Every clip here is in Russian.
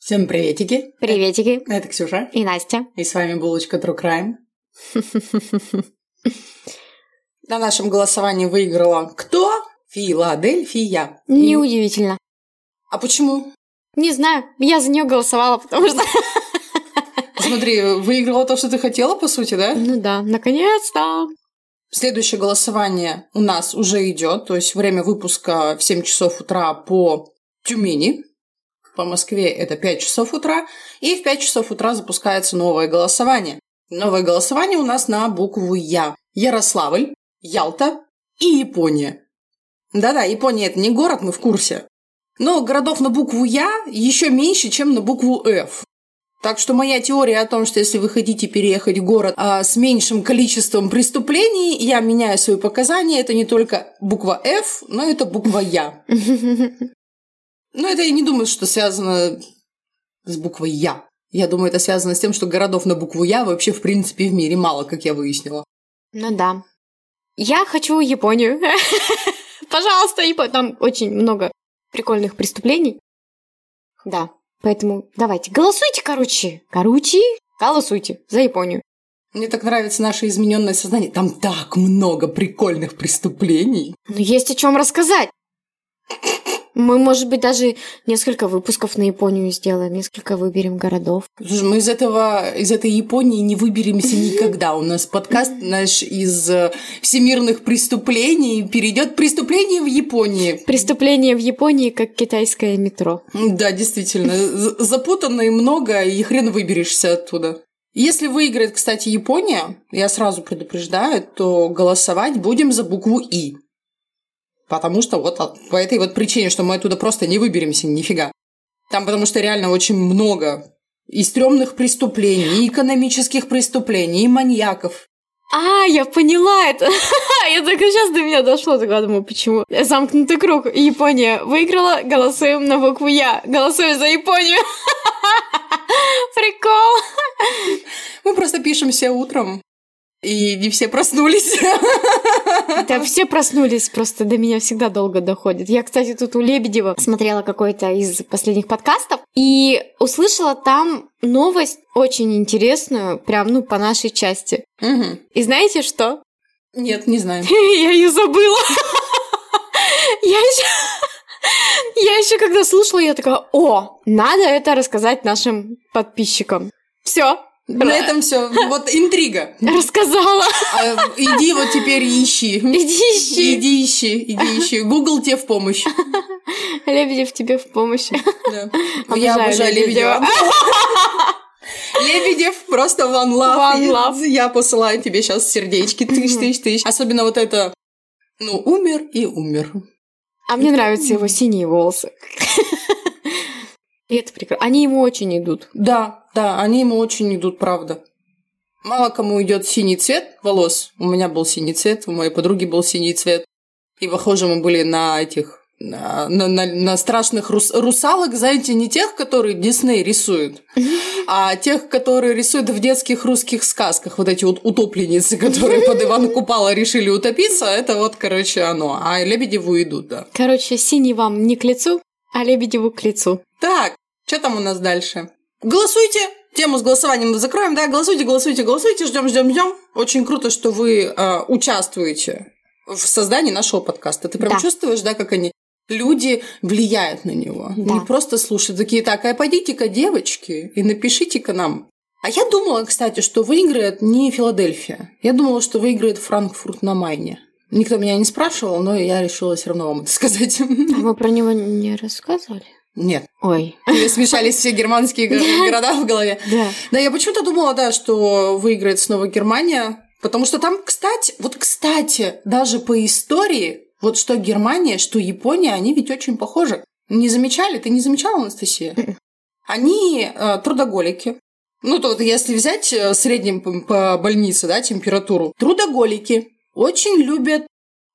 Всем приветики. Приветики. Это Ксюша. И Настя. И с вами Булочка True Crime. На нашем голосовании выиграла кто? Филадельфия. Неудивительно. А почему? Не знаю. Я за нее голосовала, потому что... Смотри, выиграла то, что ты хотела, по сути, да? Ну да, наконец-то. Следующее голосование у нас уже идет, то есть время выпуска в 7 часов утра по Тюмени. По Москве это 5 часов утра. И в 5 часов утра запускается новое голосование. Новое голосование у нас на букву Я. Ярославль, Ялта и Япония. Да-да, Япония это не город, мы в курсе. Но городов на букву Я еще меньше, чем на букву F. Так что моя теория о том, что если вы хотите переехать в город а, с меньшим количеством преступлений, я меняю свои показания, это не только буква F, но это буква Я. Но это я не думаю, что связано с буквой Я. Я думаю, это связано с тем, что городов на букву Я вообще в принципе в мире мало, как я выяснила. Ну да. Я хочу Японию. Пожалуйста, Япония. Там очень много прикольных преступлений. Да. Поэтому давайте, голосуйте, короче. Короче, голосуйте за Японию. Мне так нравится наше измененное сознание. Там так много прикольных преступлений. Ну, есть о чем рассказать. Мы, может быть, даже несколько выпусков на Японию сделаем, несколько выберем городов. Слушай, мы из этого, из этой Японии не выберемся никогда. У нас подкаст наш из э, всемирных преступлений перейдет преступление в Японии. Преступление в Японии, как китайское метро. Да, действительно. Запутанно и много, и хрен выберешься оттуда. Если выиграет, кстати, Япония, я сразу предупреждаю, то голосовать будем за букву И. Потому что вот по этой вот причине, что мы оттуда просто не выберемся нифига. Там потому что реально очень много и стрёмных преступлений, и экономических преступлений, и маньяков. А, я поняла это. я только сейчас до меня дошло, такая думаю, почему? Замкнутый круг. Япония выиграла, голосуем на букву Я. Голосуем за Японию. Прикол. Мы просто пишем все утром. И не все проснулись. Да, все проснулись, просто до меня всегда долго доходит. Я, кстати, тут у Лебедева смотрела какой-то из последних подкастов и услышала там новость очень интересную, прям, ну, по нашей части. Угу. И знаете что? Нет, не знаю. Я ее забыла. Я еще... Я еще когда слушала, я такая, о, надо это рассказать нашим подписчикам. Все, на этом все. Вот интрига. Рассказала. А, иди вот теперь ищи. Иди ищи. Иди ищи, иди ищи. Google тебе в помощь. Лебедев тебе в помощь. Да. Я обожаю Лебедева. Лебедев просто one love. One love. Я посылаю тебе сейчас сердечки. Тысяч, тысяч, тысяч. Особенно вот это, ну, умер и умер. А мне нравятся его синие волосы. И это прекрасно. Они ему очень идут. Да, да, они ему очень идут, правда. Мало кому идет синий цвет волос. У меня был синий цвет, у моей подруги был синий цвет. И похоже мы были на этих на, на, на, страшных рус, русалок, знаете, не тех, которые Дисней рисует, а тех, которые рисуют в детских русских сказках. Вот эти вот утопленницы, которые под Ивана Купала решили утопиться, это вот, короче, оно. А Лебедеву идут, да. Короче, синий вам не к лицу, а Лебедеву к лицу. Так, что там у нас дальше? Голосуйте! Тему с голосованием мы закроем, да? Голосуйте, голосуйте, голосуйте, ждем, ждем, ждем. Очень круто, что вы э, участвуете в создании нашего подкаста. Ты прям Да. чувствуешь, да, как они люди влияют на него. Да. Не просто слушают такие, так, а пойдите-ка, девочки, и напишите-ка нам А я думала, кстати, что выиграет не Филадельфия. Я думала, что выиграет Франкфурт на Майне. Никто меня не спрашивал, но я решила все равно вам это сказать. А мы про него не рассказывали? Нет. Ой. Смешались все германские города в голове. Да. Да, я почему-то думала, да, что выиграет снова Германия. Потому что там, кстати, вот кстати, даже по истории, вот что Германия, что Япония, они ведь очень похожи. Не замечали? Ты не замечала, Анастасия? М-м. Они э, трудоголики. Ну, то вот если взять э, средним по больнице, да, температуру. Трудоголики. Очень любят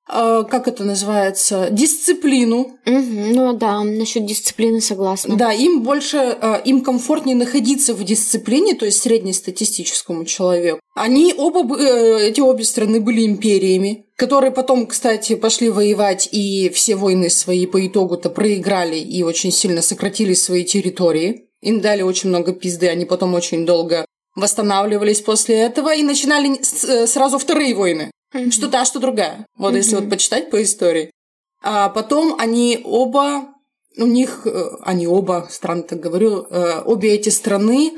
как это называется, дисциплину. Угу, ну да, насчет дисциплины согласна. Да, им больше, э, им комфортнее находиться в дисциплине, то есть среднестатистическому человеку. Они оба, эти обе страны были империями, которые потом, кстати, пошли воевать и все войны свои по итогу-то проиграли и очень сильно сократили свои территории. Им дали очень много пизды, они потом очень долго восстанавливались после этого и начинали э, сразу вторые войны. Mm-hmm. Что та, что другая. Вот mm-hmm. если вот почитать по истории. А потом они оба, у них, э, они оба, странно так говорю, э, обе эти страны,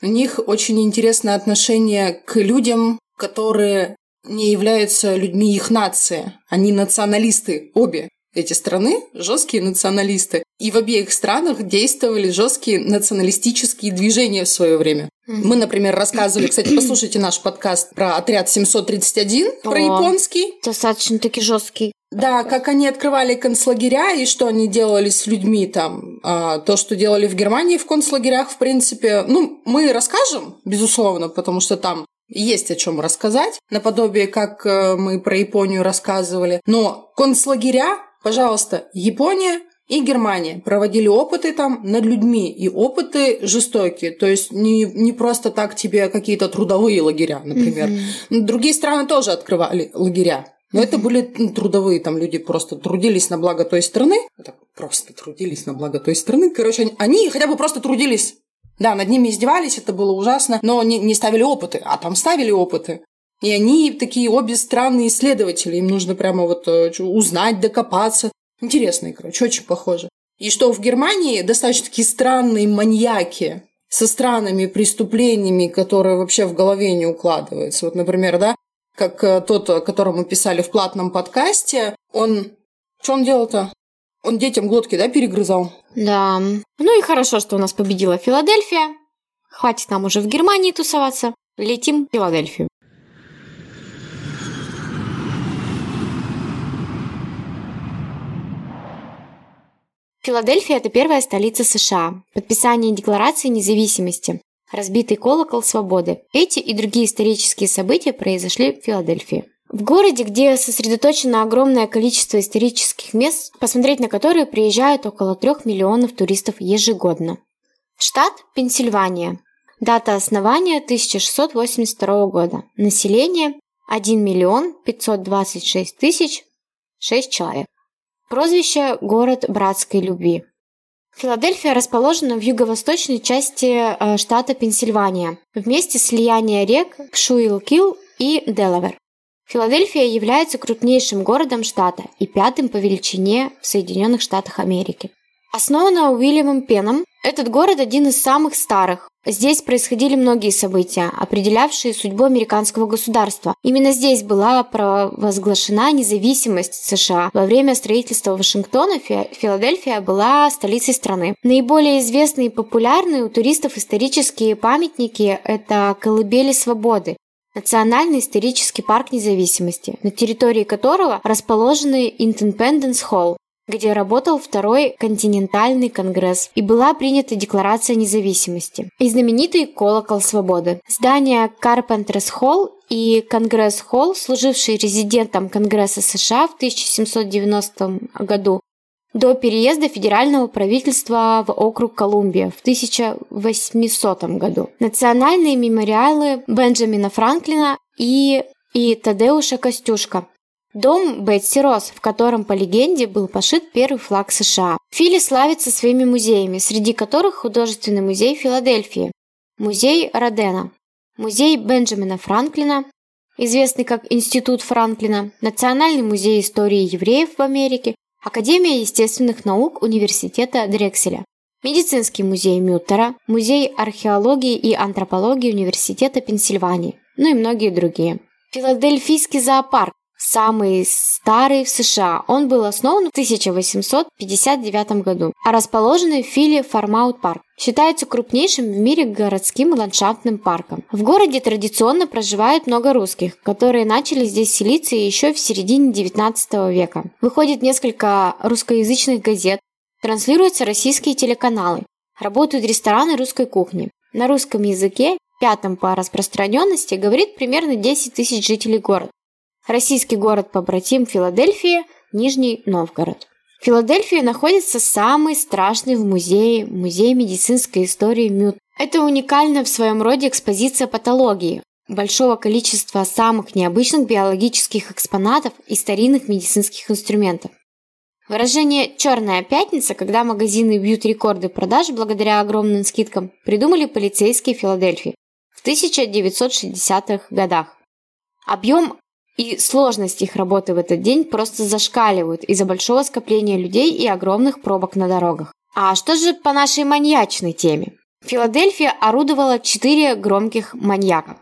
у них очень интересное отношение к людям, которые не являются людьми их нации. Они националисты, обе эти страны, жесткие националисты. И в обеих странах действовали жесткие националистические движения в свое время. Мы, например, рассказывали, кстати, послушайте наш подкаст про отряд 731, про О, японский. Достаточно-таки жесткий. Да, как они открывали концлагеря и что они делали с людьми там. А, то, что делали в Германии в концлагерях, в принципе, ну, мы расскажем, безусловно, потому что там есть о чем рассказать, наподобие, как э, мы про Японию рассказывали. Но концлагеря Пожалуйста, Япония и Германия проводили опыты там над людьми, и опыты жестокие. То есть не, не просто так тебе какие-то трудовые лагеря, например. Mm-hmm. Другие страны тоже открывали лагеря. Но mm-hmm. это были трудовые, там люди просто трудились на благо той страны. Так, просто трудились на благо той страны. Короче, они, они хотя бы просто трудились. Да, над ними издевались, это было ужасно, но не, не ставили опыты, а там ставили опыты. И они такие обе странные исследователи, им нужно прямо вот э, узнать, докопаться. Интересные, короче, очень похоже. И что в Германии достаточно такие странные маньяки со странными преступлениями, которые вообще в голове не укладываются. Вот, например, да, как э, тот, о котором мы писали в платном подкасте, он... Что он делал-то? Он детям глотки, да, перегрызал? Да. Ну и хорошо, что у нас победила Филадельфия. Хватит нам уже в Германии тусоваться. Летим в Филадельфию. Филадельфия – это первая столица США. Подписание Декларации независимости. Разбитый колокол свободы. Эти и другие исторические события произошли в Филадельфии. В городе, где сосредоточено огромное количество исторических мест, посмотреть на которые приезжают около 3 миллионов туристов ежегодно. Штат – Пенсильвания. Дата основания – 1682 года. Население – 1 миллион 526 тысяч 6 человек. Прозвище «Город братской любви». Филадельфия расположена в юго-восточной части э, штата Пенсильвания, в месте слияния рек Шуилкил и Делавер. Филадельфия является крупнейшим городом штата и пятым по величине в Соединенных Штатах Америки. Основана Уильямом Пеном, этот город один из самых старых. Здесь происходили многие события, определявшие судьбу американского государства. Именно здесь была провозглашена независимость США. Во время строительства Вашингтона Филадельфия была столицей страны. Наиболее известные и популярные у туристов исторические памятники – это Колыбели Свободы, Национальный исторический парк независимости, на территории которого расположены Independence Hall, где работал Второй континентальный конгресс и была принята Декларация независимости и знаменитый колокол свободы. Здание Carpenter's Hall и Конгресс-холл, служивший резидентом Конгресса США в 1790 году, до переезда федерального правительства в округ Колумбия в 1800 году. Национальные мемориалы Бенджамина Франклина и, и Тадеуша Костюшка, Дом Бетси Росс, в котором, по легенде, был пошит первый флаг США. Фили славится своими музеями, среди которых художественный музей Филадельфии, музей Родена, музей Бенджамина Франклина, известный как Институт Франклина, Национальный музей истории евреев в Америке, Академия естественных наук Университета Дрекселя. Медицинский музей Мютера, Музей археологии и антропологии Университета Пенсильвании, ну и многие другие. Филадельфийский зоопарк, самый старый в США. Он был основан в 1859 году, а расположенный в Филе Фармаут парк. Считается крупнейшим в мире городским ландшафтным парком. В городе традиционно проживает много русских, которые начали здесь селиться еще в середине 19 века. Выходит несколько русскоязычных газет, транслируются российские телеканалы, работают рестораны русской кухни. На русском языке, пятом по распространенности, говорит примерно 10 тысяч жителей города. Российский город-побратим Филадельфия – Нижний Новгород. В Филадельфии находится самый страшный в музее, музей медицинской истории МЮТ. Это уникальная в своем роде экспозиция патологии, большого количества самых необычных биологических экспонатов и старинных медицинских инструментов. Выражение «черная пятница», когда магазины бьют рекорды продаж благодаря огромным скидкам, придумали полицейские Филадельфии в 1960-х годах. Объем и сложность их работы в этот день просто зашкаливают из-за большого скопления людей и огромных пробок на дорогах. А что же по нашей маньячной теме? Филадельфия орудовала четыре громких маньяка.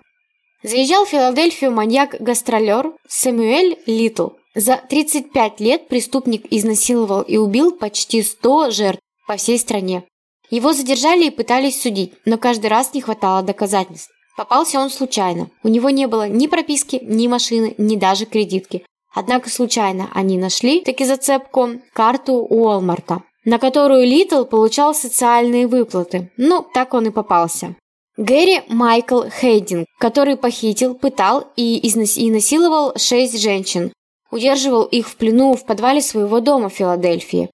Заезжал в Филадельфию маньяк-гастролер Сэмюэль Литл. За 35 лет преступник изнасиловал и убил почти 100 жертв по всей стране. Его задержали и пытались судить, но каждый раз не хватало доказательств. Попался он случайно. У него не было ни прописки, ни машины, ни даже кредитки. Однако случайно они нашли таки зацепку карту Уолмарта, на которую Литл получал социальные выплаты. Ну, так он и попался. Гэри Майкл Хейдинг, который похитил, пытал и, изнас... и насиловал шесть женщин. Удерживал их в плену в подвале своего дома в Филадельфии.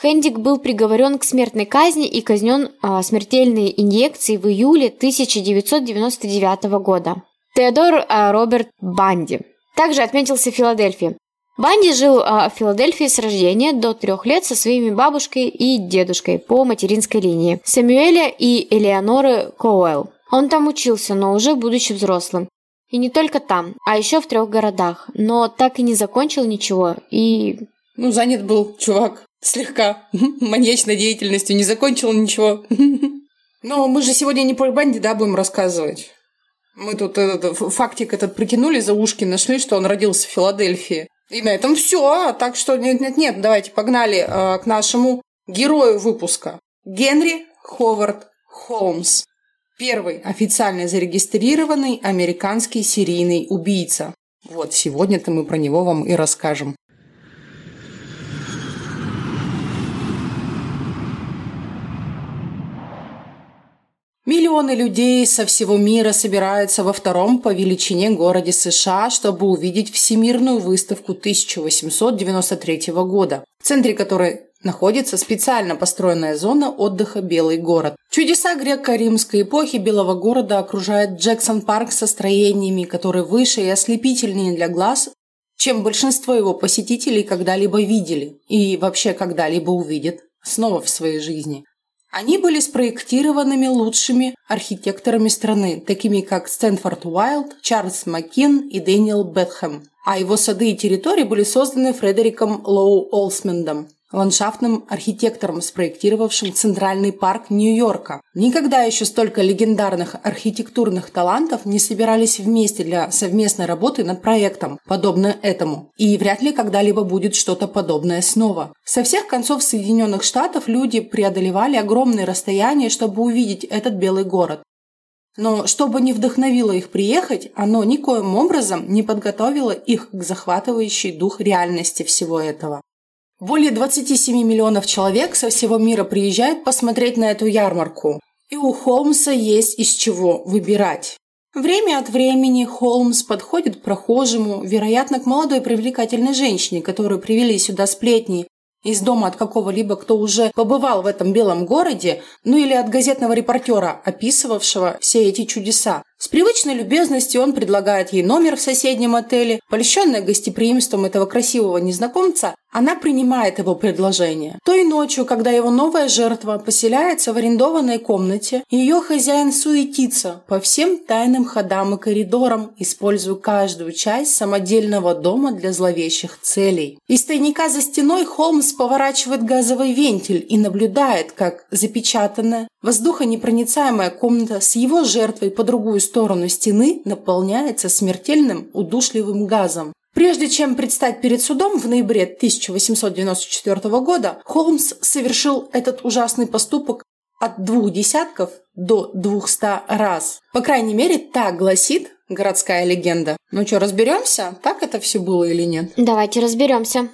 Хендик был приговорен к смертной казни и казнен а, смертельной инъекцией в июле 1999 года. Теодор а, Роберт Банди. Также отметился в Филадельфии. Банди жил а, в Филадельфии с рождения до трех лет со своими бабушкой и дедушкой по материнской линии Сэмюэля и Элеоноры Коуэлл. Он там учился, но уже будучи взрослым. И не только там, а еще в трех городах. Но так и не закончил ничего и... Ну, занят был чувак слегка маньячной деятельностью, не закончил ничего. Но мы же сегодня не про Банди, да, будем рассказывать. Мы тут этот фактик этот притянули за ушки, нашли, что он родился в Филадельфии. И на этом все. Так что нет-нет-нет, давайте погнали э, к нашему герою выпуска. Генри Ховард Холмс. Первый официально зарегистрированный американский серийный убийца. Вот сегодня-то мы про него вам и расскажем. Миллионы людей со всего мира собираются во втором по величине городе США, чтобы увидеть Всемирную выставку 1893 года, в центре которой находится специально построенная зона отдыха «Белый город». Чудеса греко-римской эпохи Белого города окружает Джексон-парк со строениями, которые выше и ослепительнее для глаз, чем большинство его посетителей когда-либо видели и вообще когда-либо увидят снова в своей жизни. Они были спроектированными лучшими архитекторами страны, такими как Стэнфорд Уайлд, Чарльз Маккин и Дэниел Бетхэм. А его сады и территории были созданы Фредериком Лоу Олсмендом ландшафтным архитектором, спроектировавшим Центральный парк Нью-Йорка. Никогда еще столько легендарных архитектурных талантов не собирались вместе для совместной работы над проектом, подобно этому. И вряд ли когда-либо будет что-то подобное снова. Со всех концов Соединенных Штатов люди преодолевали огромные расстояния, чтобы увидеть этот белый город. Но чтобы не вдохновило их приехать, оно никоим образом не подготовило их к захватывающей дух реальности всего этого. Более 27 миллионов человек со всего мира приезжают посмотреть на эту ярмарку. И у Холмса есть из чего выбирать. Время от времени Холмс подходит к прохожему, вероятно, к молодой привлекательной женщине, которую привели сюда сплетни, из дома от какого-либо, кто уже побывал в этом белом городе, ну или от газетного репортера, описывавшего все эти чудеса. С привычной любезностью он предлагает ей номер в соседнем отеле. Польщенная гостеприимством этого красивого незнакомца, она принимает его предложение. Той ночью, когда его новая жертва поселяется в арендованной комнате, ее хозяин суетится по всем тайным ходам и коридорам, используя каждую часть самодельного дома для зловещих целей. Из тайника за стеной Холмс поворачивает газовый вентиль и наблюдает, как запечатанная, воздухонепроницаемая комната с его жертвой по другую сторону стены наполняется смертельным удушливым газом. Прежде чем предстать перед судом в ноябре 1894 года, Холмс совершил этот ужасный поступок от двух десятков до двухста раз. По крайней мере, так гласит городская легенда. Ну что, разберемся, так это все было или нет? Давайте разберемся.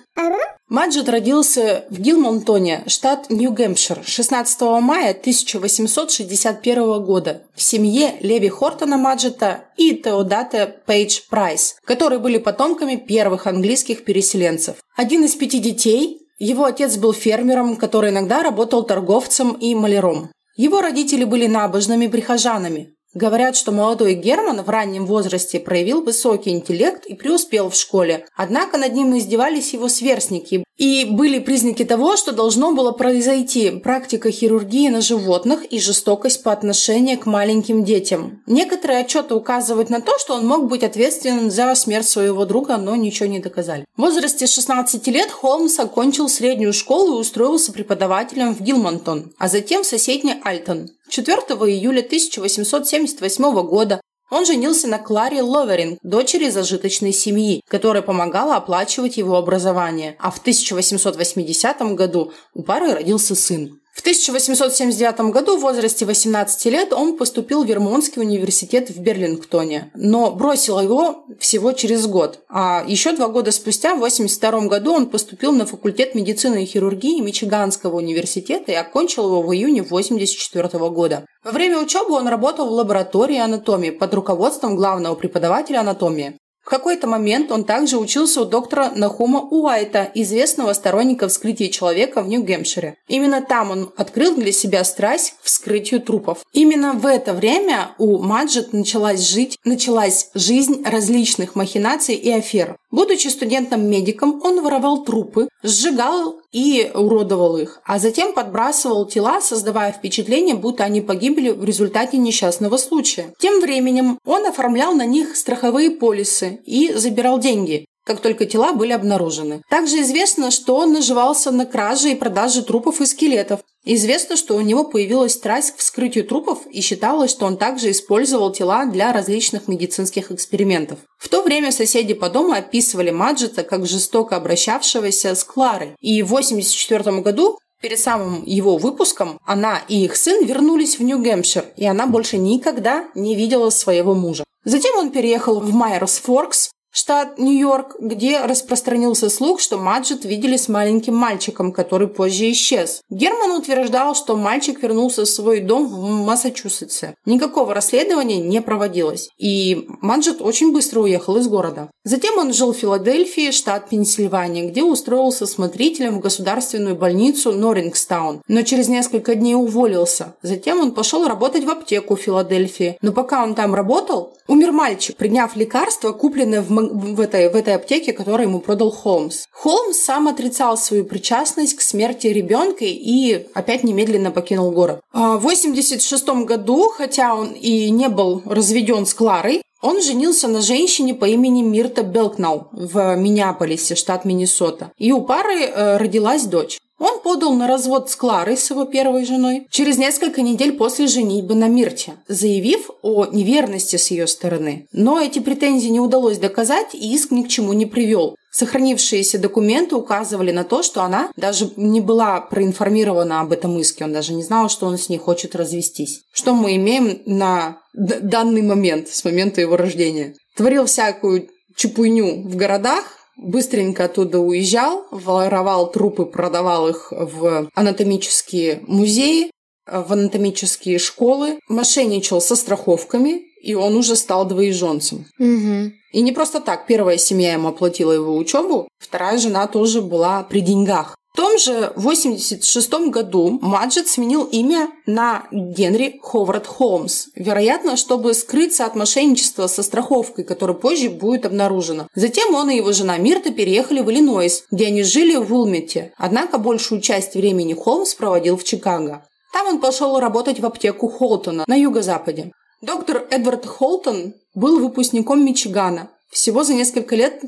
Маджет родился в Гилмонтоне, штат Нью-Гэмпшир, 16 мая 1861 года в семье Леви Хортона Маджета и Теодата Пейдж Прайс, которые были потомками первых английских переселенцев. Один из пяти детей, его отец был фермером, который иногда работал торговцем и маляром. Его родители были набожными прихожанами. Говорят, что молодой Герман в раннем возрасте проявил высокий интеллект и преуспел в школе. Однако над ним издевались его сверстники. И были признаки того, что должно было произойти практика хирургии на животных и жестокость по отношению к маленьким детям. Некоторые отчеты указывают на то, что он мог быть ответственен за смерть своего друга, но ничего не доказали. В возрасте 16 лет Холмс окончил среднюю школу и устроился преподавателем в Гилмонтон, а затем в соседний Альтон. 4 июля 1878 года он женился на Кларе Ловеринг, дочери зажиточной семьи, которая помогала оплачивать его образование. А в 1880 году у пары родился сын. В 1879 году в возрасте 18 лет он поступил в Вермонтский университет в Берлингтоне, но бросил его всего через год. А еще два года спустя, в 1982 году, он поступил на факультет медицины и хирургии Мичиганского университета и окончил его в июне 1984 года. Во время учебы он работал в лаборатории анатомии под руководством главного преподавателя анатомии. В какой-то момент он также учился у доктора Нахума Уайта, известного сторонника вскрытия человека в Нью-Гэмпшире. Именно там он открыл для себя страсть к вскрытию трупов. Именно в это время у Маджет началась жить, началась жизнь различных махинаций и афер. Будучи студентом-медиком, он воровал трупы, сжигал и уродовал их, а затем подбрасывал тела, создавая впечатление, будто они погибли в результате несчастного случая. Тем временем он оформлял на них страховые полисы и забирал деньги как только тела были обнаружены. Также известно, что он наживался на краже и продаже трупов и скелетов. Известно, что у него появилась страсть к вскрытию трупов и считалось, что он также использовал тела для различных медицинских экспериментов. В то время соседи по дому описывали Маджета как жестоко обращавшегося с Кларой. И в 1984 году Перед самым его выпуском она и их сын вернулись в Нью-Гэмпшир, и она больше никогда не видела своего мужа. Затем он переехал в Майерс Форкс, штат Нью-Йорк, где распространился слух, что Маджет видели с маленьким мальчиком, который позже исчез. Герман утверждал, что мальчик вернулся в свой дом в Массачусетсе. Никакого расследования не проводилось, и Маджет очень быстро уехал из города. Затем он жил в Филадельфии, штат Пенсильвания, где устроился смотрителем в государственную больницу Норрингстаун, но через несколько дней уволился. Затем он пошел работать в аптеку в Филадельфии. Но пока он там работал, умер мальчик, приняв лекарство, купленное в в этой, в этой аптеке, которую ему продал Холмс. Холмс сам отрицал свою причастность к смерти ребенка и опять немедленно покинул город. А в 86 году, хотя он и не был разведен с Кларой, он женился на женщине по имени Мирта Белкнау в Миннеаполисе, штат Миннесота. И у пары э, родилась дочь. Он подал на развод с Кларой, с его первой женой, через несколько недель после женитьбы на Мирте, заявив о неверности с ее стороны. Но эти претензии не удалось доказать, и иск ни к чему не привел. Сохранившиеся документы указывали на то, что она даже не была проинформирована об этом иске, он даже не знал, что он с ней хочет развестись. Что мы имеем на данный момент, с момента его рождения? Творил всякую чепуйню в городах, быстренько оттуда уезжал, воровал трупы, продавал их в анатомические музеи, в анатомические школы, мошенничал со страховками, и он уже стал двоеженцем. Угу. И не просто так. Первая семья ему оплатила его учебу, вторая жена тоже была при деньгах. Том же 86 году Маджет сменил имя на Генри Ховард Холмс, вероятно, чтобы скрыться от мошенничества со страховкой, которое позже будет обнаружено. Затем он и его жена Мирта переехали в Иллинойс, где они жили в Улмете, однако большую часть времени Холмс проводил в Чикаго. Там он пошел работать в аптеку Холтона на юго-западе. Доктор Эдвард Холтон был выпускником Мичигана. Всего за несколько лет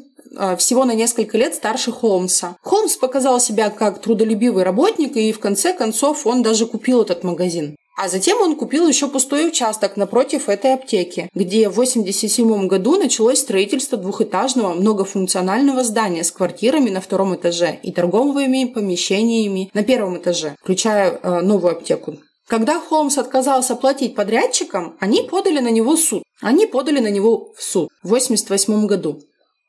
всего на несколько лет старше Холмса. Холмс показал себя как трудолюбивый работник, и в конце концов он даже купил этот магазин. А затем он купил еще пустой участок напротив этой аптеки, где в 1987 году началось строительство двухэтажного многофункционального здания с квартирами на втором этаже и торговыми помещениями на первом этаже, включая э, новую аптеку. Когда Холмс отказался платить подрядчикам, они подали на него суд. Они подали на него в суд в 1988 году.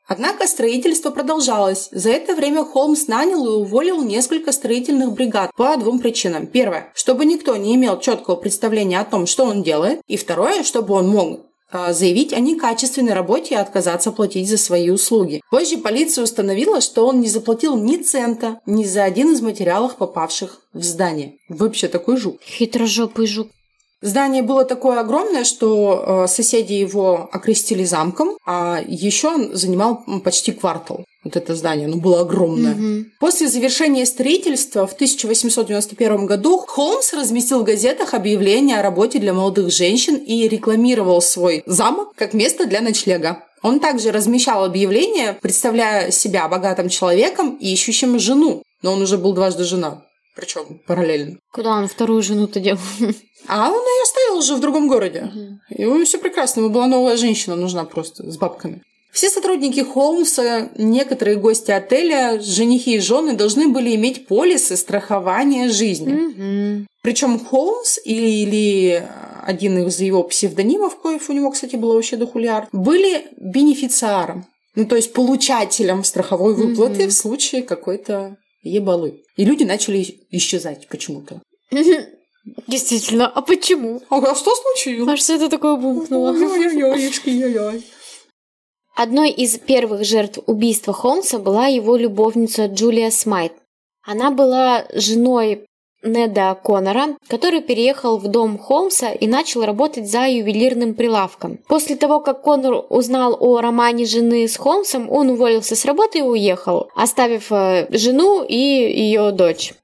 Однако строительство продолжалось. За это время Холмс нанял и уволил несколько строительных бригад по двум причинам. Первое, чтобы никто не имел четкого представления о том, что он делает. И второе, чтобы он мог а, заявить о некачественной работе и отказаться платить за свои услуги. Позже полиция установила, что он не заплатил ни цента ни за один из материалов, попавших в здание. Вообще такой жук. Хитрожопый жук. Здание было такое огромное, что э, соседи его окрестили замком, а еще он занимал почти квартал. Вот это здание, оно было огромное. Угу. После завершения строительства в 1891 году Холмс разместил в газетах объявление о работе для молодых женщин и рекламировал свой замок как место для ночлега. Он также размещал объявления, представляя себя богатым человеком и ищущим жену. Но он уже был дважды женат. Причем параллельно. Куда он вторую жену-то делал? А он ее оставил уже в другом городе. Угу. И ему все прекрасно. Ему была новая женщина нужна просто с бабками. Все сотрудники Холмса, некоторые гости отеля, женихи и жены должны были иметь полисы страхования жизни. Угу. Причем Холмс или, или один из его псевдонимов, коих у него, кстати, было вообще дохулиар, были бенефициаром. Ну, то есть получателем страховой выплаты угу. в случае какой-то ебалы. И люди начали исчезать почему-то. Действительно, а почему? А что случилось? А что это такое бумкнуло? Одной из первых жертв убийства Холмса была его любовница Джулия Смайт. Она была женой Неда Коннора, который переехал в дом Холмса и начал работать за ювелирным прилавком. После того, как Коннор узнал о романе жены с Холмсом, он уволился с работы и уехал, оставив э, жену и ее дочь.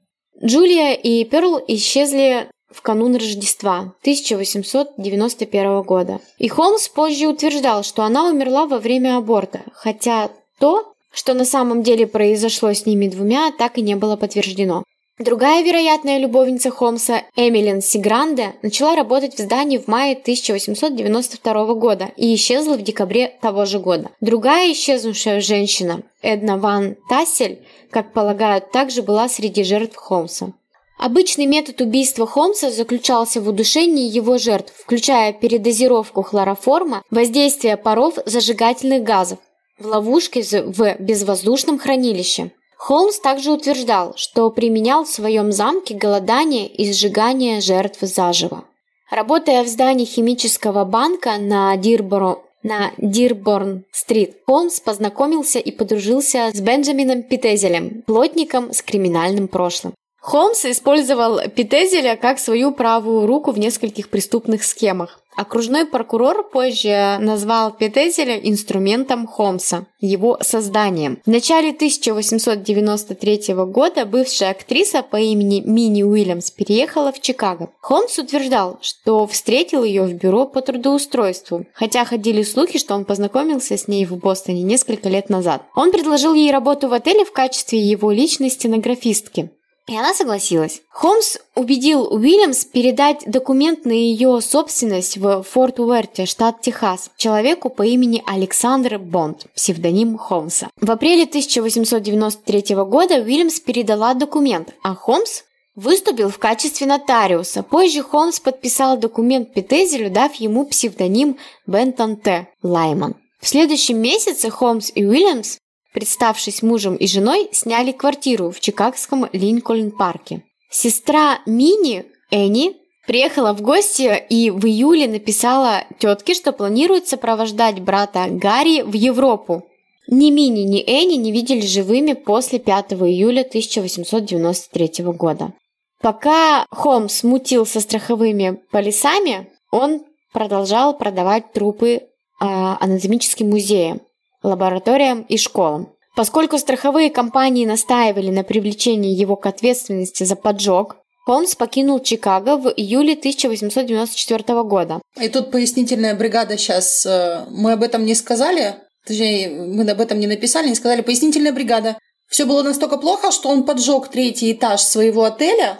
Джулия и Перл исчезли в канун Рождества 1891 года. И Холмс позже утверждал, что она умерла во время аборта, хотя то, что на самом деле произошло с ними двумя, так и не было подтверждено. Другая вероятная любовница Холмса, Эмилин Сигранде, начала работать в здании в мае 1892 года и исчезла в декабре того же года. Другая исчезнувшая женщина, Эдна Ван Тассель, как полагают, также была среди жертв Холмса. Обычный метод убийства Холмса заключался в удушении его жертв, включая передозировку хлороформа, воздействие паров зажигательных газов в ловушке в безвоздушном хранилище. Холмс также утверждал, что применял в своем замке голодание и сжигание жертв заживо. Работая в здании химического банка на Дирборо, на Дирборн-стрит, Холмс познакомился и подружился с Бенджамином Питезелем, плотником с криминальным прошлым. Холмс использовал Питезеля как свою правую руку в нескольких преступных схемах. Окружной прокурор позже назвал Питезеля инструментом Холмса, его созданием. В начале 1893 года бывшая актриса по имени Мини Уильямс переехала в Чикаго. Холмс утверждал, что встретил ее в бюро по трудоустройству, хотя ходили слухи, что он познакомился с ней в Бостоне несколько лет назад. Он предложил ей работу в отеле в качестве его личной стенографистки. И она согласилась. Холмс убедил Уильямс передать документ на ее собственность в Форт Уэрте, штат Техас, человеку по имени Александр Бонд, псевдоним Холмса. В апреле 1893 года Уильямс передала документ, а Холмс выступил в качестве нотариуса. Позже Холмс подписал документ Питезелю, дав ему псевдоним Бентон Т. Лайман. В следующем месяце Холмс и Уильямс представшись мужем и женой, сняли квартиру в чикагском Линкольн-парке. Сестра Мини, Энни, приехала в гости и в июле написала тетке, что планирует сопровождать брата Гарри в Европу. Ни Мини, ни Энни не видели живыми после 5 июля 1893 года. Пока Холмс мутил со страховыми полисами, он продолжал продавать трупы э, анатомическим музеям, лабораториям и школам. Поскольку страховые компании настаивали на привлечении его к ответственности за поджог, Холмс покинул Чикаго в июле 1894 года. И тут пояснительная бригада сейчас. Э, мы об этом не сказали, точнее, мы об этом не написали, не сказали. Пояснительная бригада. Все было настолько плохо, что он поджег третий этаж своего отеля,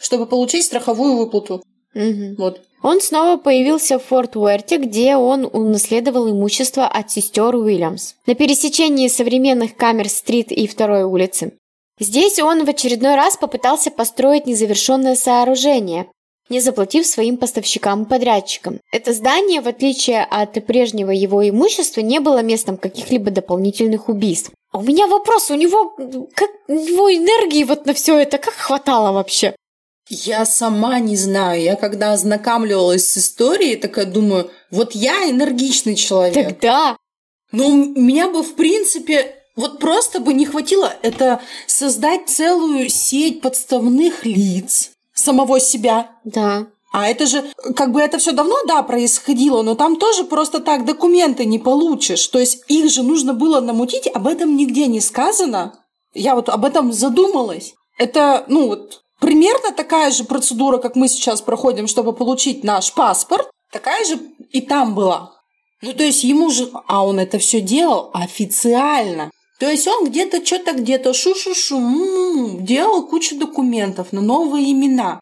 чтобы получить страховую выплату. Угу. Вот. Он снова появился в Форт Уэрте, где он унаследовал имущество от сестер Уильямс. На пересечении современных Камер-стрит и второй улицы. Здесь он в очередной раз попытался построить незавершенное сооружение, не заплатив своим поставщикам и подрядчикам. Это здание, в отличие от прежнего его имущества, не было местом каких-либо дополнительных убийств. А у меня вопрос, у него, как, у него энергии вот на все это как хватало вообще? Я сама не знаю. Я когда ознакомливалась с историей, такая думаю, вот я энергичный человек. Тогда. Но меня бы, в принципе, вот просто бы не хватило это создать целую сеть подставных лиц самого себя. Да. А это же, как бы это все давно, да, происходило, но там тоже просто так документы не получишь. То есть их же нужно было намутить, об этом нигде не сказано. Я вот об этом задумалась. Это, ну вот, Примерно такая же процедура, как мы сейчас проходим, чтобы получить наш паспорт, такая же и там была. Ну, то есть ему же... А он это все делал официально. То есть он где-то что-то где-то шу-шу-шу делал кучу документов на новые имена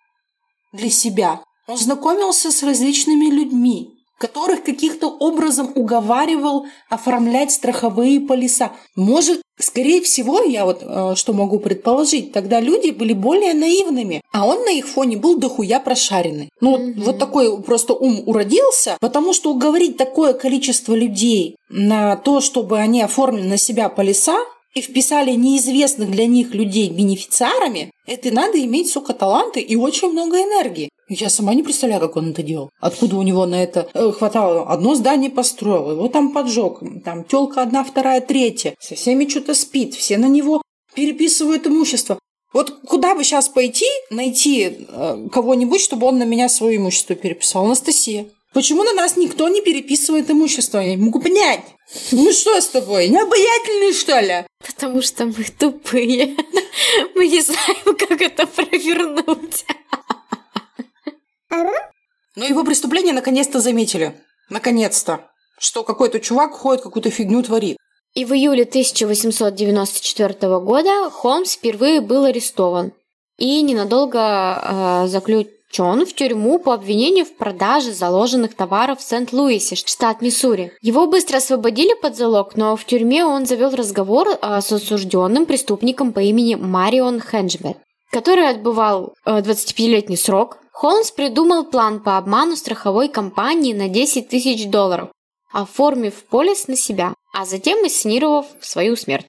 для себя. Он знакомился с различными людьми которых каких-то образом уговаривал оформлять страховые полиса. Может, скорее всего, я вот э, что могу предположить, тогда люди были более наивными, а он на их фоне был дохуя прошаренный. Ну, mm-hmm. вот такой просто ум уродился, потому что уговорить такое количество людей на то, чтобы они оформили на себя полиса, и вписали неизвестных для них людей бенефициарами, это надо иметь, сука, таланты и очень много энергии. Я сама не представляю, как он это делал. Откуда у него на это э, хватало. Одно здание построил, его там поджег. Там телка одна, вторая, третья. Со всеми что-то спит. Все на него переписывают имущество. Вот куда бы сейчас пойти, найти э, кого-нибудь, чтобы он на меня свое имущество переписал? Анастасия. Почему на нас никто не переписывает имущество? Я не могу понять. Ну что с тобой? Необаятельный, что ли? Потому что мы тупые. Мы не знаем, как это провернуть. Но его преступление наконец-то заметили. Наконец-то. Что какой-то чувак ходит, какую-то фигню творит. И в июле 1894 года Холмс впервые был арестован и ненадолго э, заключен в тюрьму по обвинению в продаже заложенных товаров в Сент-Луисе, штат Миссури. Его быстро освободили под залог, но в тюрьме он завел разговор э, с осужденным преступником по имени Марион Хенджбет, который отбывал э, 25-летний срок Холмс придумал план по обману страховой компании на 10 тысяч долларов, оформив полис на себя, а затем инсценировав свою смерть.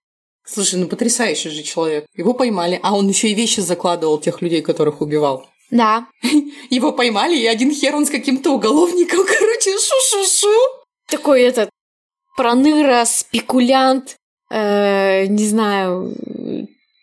Слушай, ну потрясающий же человек. Его поймали, а он еще и вещи закладывал тех людей, которых убивал. Да. Его поймали, и один хер он с каким-то уголовником, короче, шу-шу-шу. Такой этот проныра, спекулянт, э, не знаю,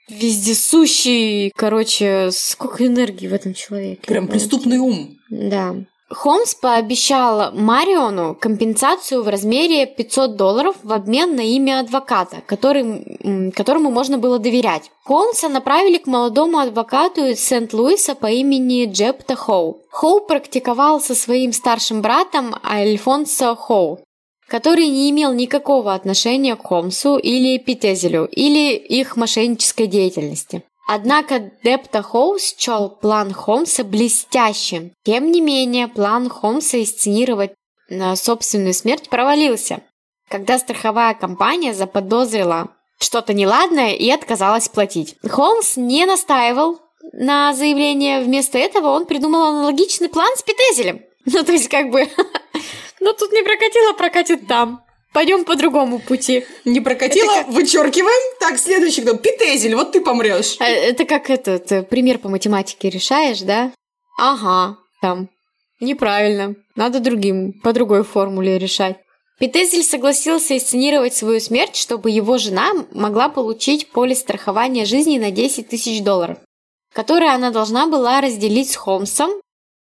вездесущий, короче, сколько энергии в этом человеке. Прям преступный ум. Да. Холмс пообещал Мариону компенсацию в размере 500 долларов в обмен на имя адвоката, который, которому можно было доверять. Холмса направили к молодому адвокату из Сент-Луиса по имени Джепта Хоу. Хоу практиковал со своим старшим братом Альфонсо Хоу который не имел никакого отношения к Холмсу или Питезелю, или их мошеннической деятельности. Однако Депта Хоус счел план Холмса блестящим. Тем не менее, план Холмса инсценировать собственную смерть провалился, когда страховая компания заподозрила что-то неладное и отказалась платить. Холмс не настаивал на заявление, вместо этого он придумал аналогичный план с Питезелем. Ну, то есть, как бы, ну тут не прокатило, прокатит там. Пойдем по другому пути. Не прокатило, это как... вычеркиваем. Так, следующий кто? Питезель, вот ты помрешь. А, это как этот э, пример по математике решаешь, да? Ага, там. Неправильно. Надо другим, по другой формуле решать. Петезель согласился инсценировать свою смерть, чтобы его жена могла получить полис страхования жизни на 10 тысяч долларов, которые она должна была разделить с Холмсом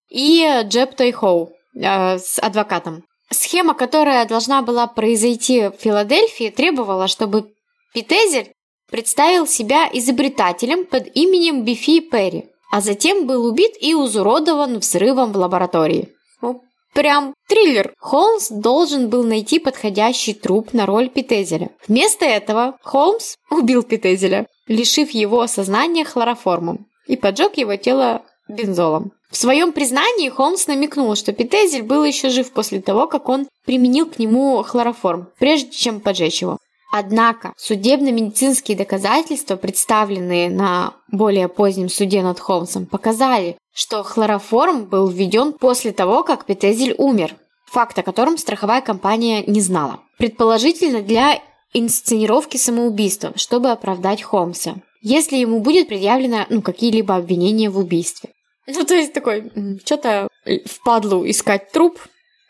и Джеб Тойхоу, э, с адвокатом. Схема, которая должна была произойти в Филадельфии, требовала, чтобы Петезель представил себя изобретателем под именем Бифи Перри, а затем был убит и изуродован взрывом в лаборатории. Ну, прям триллер. Холмс должен был найти подходящий труп на роль Петезеля. Вместо этого Холмс убил Петезеля, лишив его сознания хлороформом и поджег его тело бензолом. В своем признании Холмс намекнул, что Петезель был еще жив после того, как он применил к нему хлороформ, прежде чем поджечь его. Однако судебно-медицинские доказательства, представленные на более позднем суде над Холмсом, показали, что хлороформ был введен после того, как Петезель умер, факт о котором страховая компания не знала. Предположительно, для инсценировки самоубийства, чтобы оправдать Холмса, если ему будет предъявлено ну, какие-либо обвинения в убийстве. Ну, то есть такой, что-то впадлу искать труп,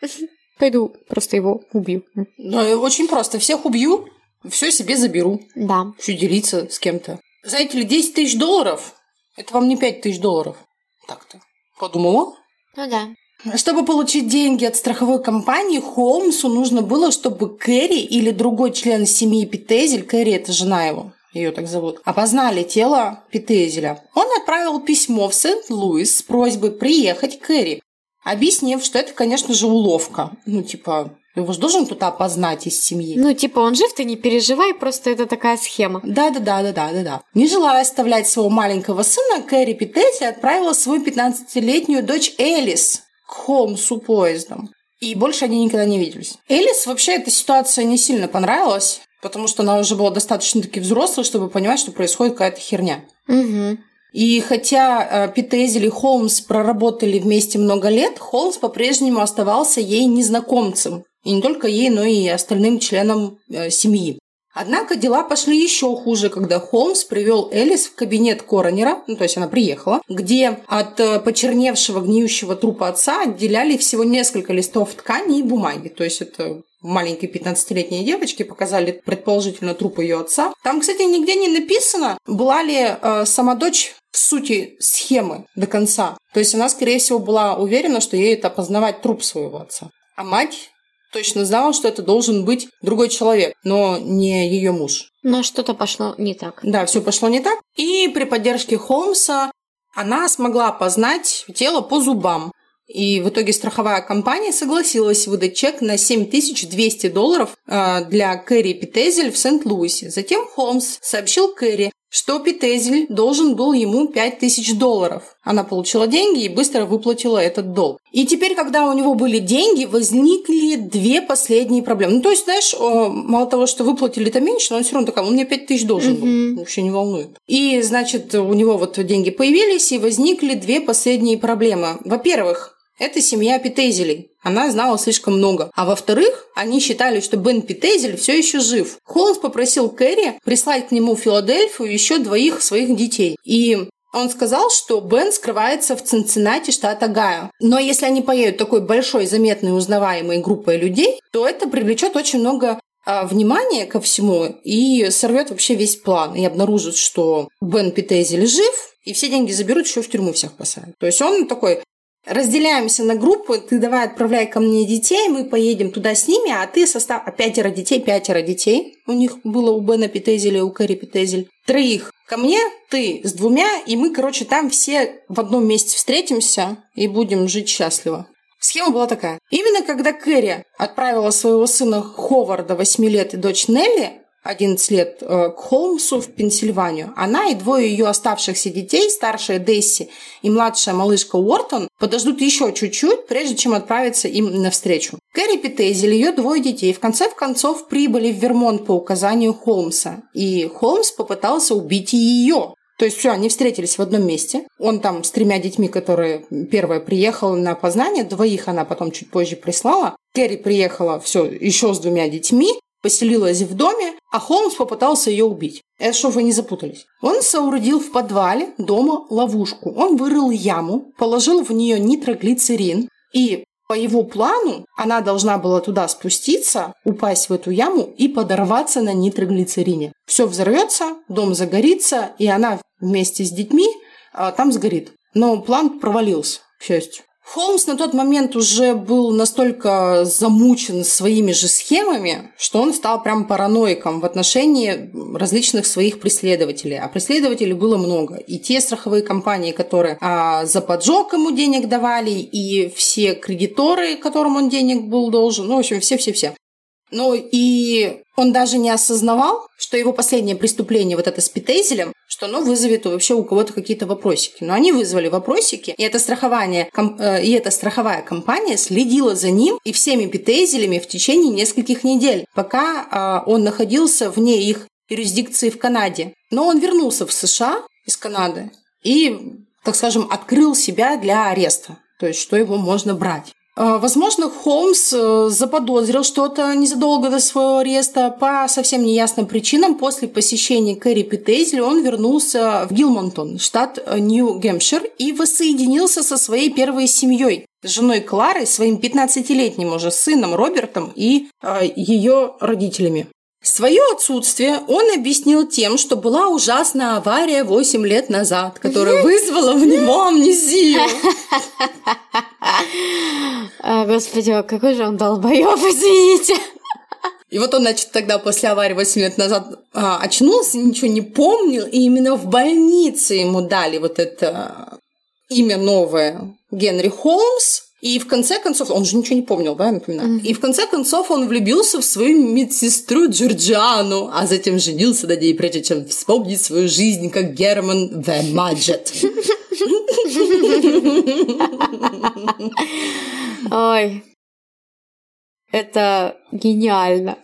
пойду просто его убью. Ну, очень просто. Всех убью, все себе заберу. Да. Еще делиться с кем-то. Знаете ли, 10 тысяч долларов – это вам не 5 тысяч долларов. Так-то. Подумала? Ну да. Чтобы получить деньги от страховой компании, Холмсу нужно было, чтобы Кэрри или другой член семьи Питезель, Кэрри – это жена его, ее так зовут, опознали тело Питезеля. Он отправил письмо в Сент-Луис с просьбой приехать к Кэрри, объяснив, что это, конечно же, уловка. Ну, типа, его же должен кто-то опознать из семьи. Ну, типа, он жив, ты не переживай, просто это такая схема. Да-да-да-да-да-да. Не желая оставлять своего маленького сына, Кэрри Питетти отправила свою 15-летнюю дочь Элис к Холмсу поездом. И больше они никогда не виделись. Элис вообще эта ситуация не сильно понравилась, потому что она уже была достаточно таки взрослой, чтобы понимать, что происходит какая-то херня. Угу. И хотя э, Питезель и Холмс проработали вместе много лет, Холмс по-прежнему оставался ей незнакомцем. И не только ей, но и остальным членам э, семьи. Однако дела пошли еще хуже, когда Холмс привел Элис в кабинет коронера, ну то есть она приехала, где от э, почерневшего гниющего трупа отца отделяли всего несколько листов ткани и бумаги. То есть это маленькой 15-летней девочке показали предположительно труп ее отца. Там, кстати, нигде не написано, была ли э, сама дочь в сути схемы до конца. То есть она, скорее всего, была уверена, что ей это опознавать труп своего отца. А мать точно знала, что это должен быть другой человек, но не ее муж. Но что-то пошло не так. Да, все пошло не так. И при поддержке Холмса она смогла опознать тело по зубам. И в итоге страховая компания согласилась выдать чек на 7200 долларов э, для Кэрри Питезель в Сент-Луисе. Затем Холмс сообщил Кэрри, что Питезель должен был ему 5000 долларов. Она получила деньги и быстро выплатила этот долг. И теперь, когда у него были деньги, возникли две последние проблемы. Ну, то есть, знаешь, мало того, что выплатили-то меньше, но он все равно такой, он мне 5000 должен был. Mm-hmm. Вообще не волнует. И, значит, у него вот деньги появились, и возникли две последние проблемы. Во-первых, это семья Питезелей. Она знала слишком много. А во-вторых, они считали, что Бен Питезель все еще жив. Холмс попросил Кэрри прислать к нему в Филадельфию еще двоих своих детей. И он сказал, что Бен скрывается в Цинциннати, штат Огайо. Но если они поедут такой большой, заметной, узнаваемой группой людей, то это привлечет очень много а, внимания ко всему и сорвет вообще весь план. И обнаружит, что Бен Питезель жив, и все деньги заберут, еще в тюрьму всех посадят. То есть он такой, разделяемся на группы, ты давай отправляй ко мне детей, мы поедем туда с ними, а ты состав... А пятеро детей, пятеро детей. У них было у Бена Питезеля, у Кэрри Питезель. Троих ко мне, ты с двумя, и мы, короче, там все в одном месте встретимся и будем жить счастливо. Схема была такая. Именно когда Кэрри отправила своего сына Ховарда, 8 лет, и дочь Нелли, 11 лет э, к Холмсу в Пенсильванию. Она и двое ее оставшихся детей, старшая Десси и младшая малышка Уортон, подождут еще чуть-чуть, прежде чем отправиться им навстречу. Кэрри Питезель и ее двое детей в конце концов прибыли в Вермонт по указанию Холмса, и Холмс попытался убить ее. То есть все, они встретились в одном месте. Он там с тремя детьми, которые первая приехала на опознание, двоих она потом чуть позже прислала. Кэрри приехала все еще с двумя детьми, поселилась в доме, а Холмс попытался ее убить. Это чтобы вы не запутались. Он соорудил в подвале дома ловушку. Он вырыл яму, положил в нее нитроглицерин и По его плану она должна была туда спуститься, упасть в эту яму и подорваться на нитроглицерине. Все взорвется, дом загорится, и она вместе с детьми а, там сгорит. Но план провалился, к счастью. Холмс на тот момент уже был настолько замучен своими же схемами, что он стал прям параноиком в отношении различных своих преследователей. А преследователей было много. И те страховые компании, которые а, за поджог ему денег давали, и все кредиторы, которым он денег был должен, ну, в общем, все-все-все. Ну и он даже не осознавал, что его последнее преступление, вот это с Питейзелем, что оно вызовет вообще у кого-то какие-то вопросики. Но они вызвали вопросики, и это страхование, э, и эта страховая компания следила за ним и всеми Питейзелями в течение нескольких недель, пока а, он находился вне их юрисдикции в Канаде. Но он вернулся в США из Канады и, так скажем, открыл себя для ареста. То есть, что его можно брать. А, возможно, Холмс э, заподозрил что-то незадолго до своего ареста. По совсем неясным причинам после посещения Кэрри Питейзли он вернулся в Гилмонтон, штат Нью-Гэмпшир, и воссоединился со своей первой семьей женой Кларой, своим 15-летним уже сыном Робертом и э, ее родителями. Свое отсутствие он объяснил тем, что была ужасная авария 8 лет назад, которая вызвала в него амнезию. А, господи, какой же он долбоёб, извините. И вот он, значит, тогда после аварии 8 лет назад а, очнулся, ничего не помнил, и именно в больнице ему дали вот это имя новое Генри Холмс, и в конце концов, он же ничего не помнил, да, напоминаю. Mm-hmm. И в конце концов он влюбился в свою медсестру Джорджиану, а затем женился на ней, прежде чем вспомнить свою жизнь как Герман the Маджет. Ой, это гениально.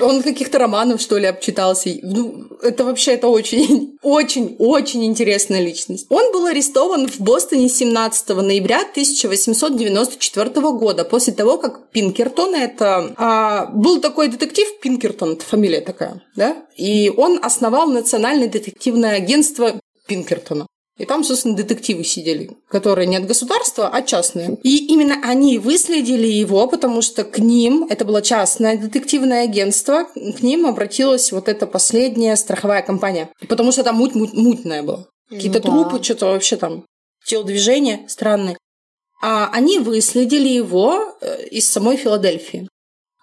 Он каких-то романов, что ли, обчитался. Ну, это вообще, это очень, очень, очень интересная личность. Он был арестован в Бостоне 17 ноября 1894 года, после того, как Пинкертон, это а, был такой детектив, Пинкертон, фамилия такая, да, и он основал Национальное детективное агентство Пинкертона. И там, собственно, детективы сидели, которые не от государства, а частные. И именно они выследили его, потому что к ним, это было частное детективное агентство, к ним обратилась вот эта последняя страховая компания. Потому что там муть, муть мутная была. Какие-то ну, да. трупы, что-то вообще там, телодвижения странные. А они выследили его э, из самой Филадельфии.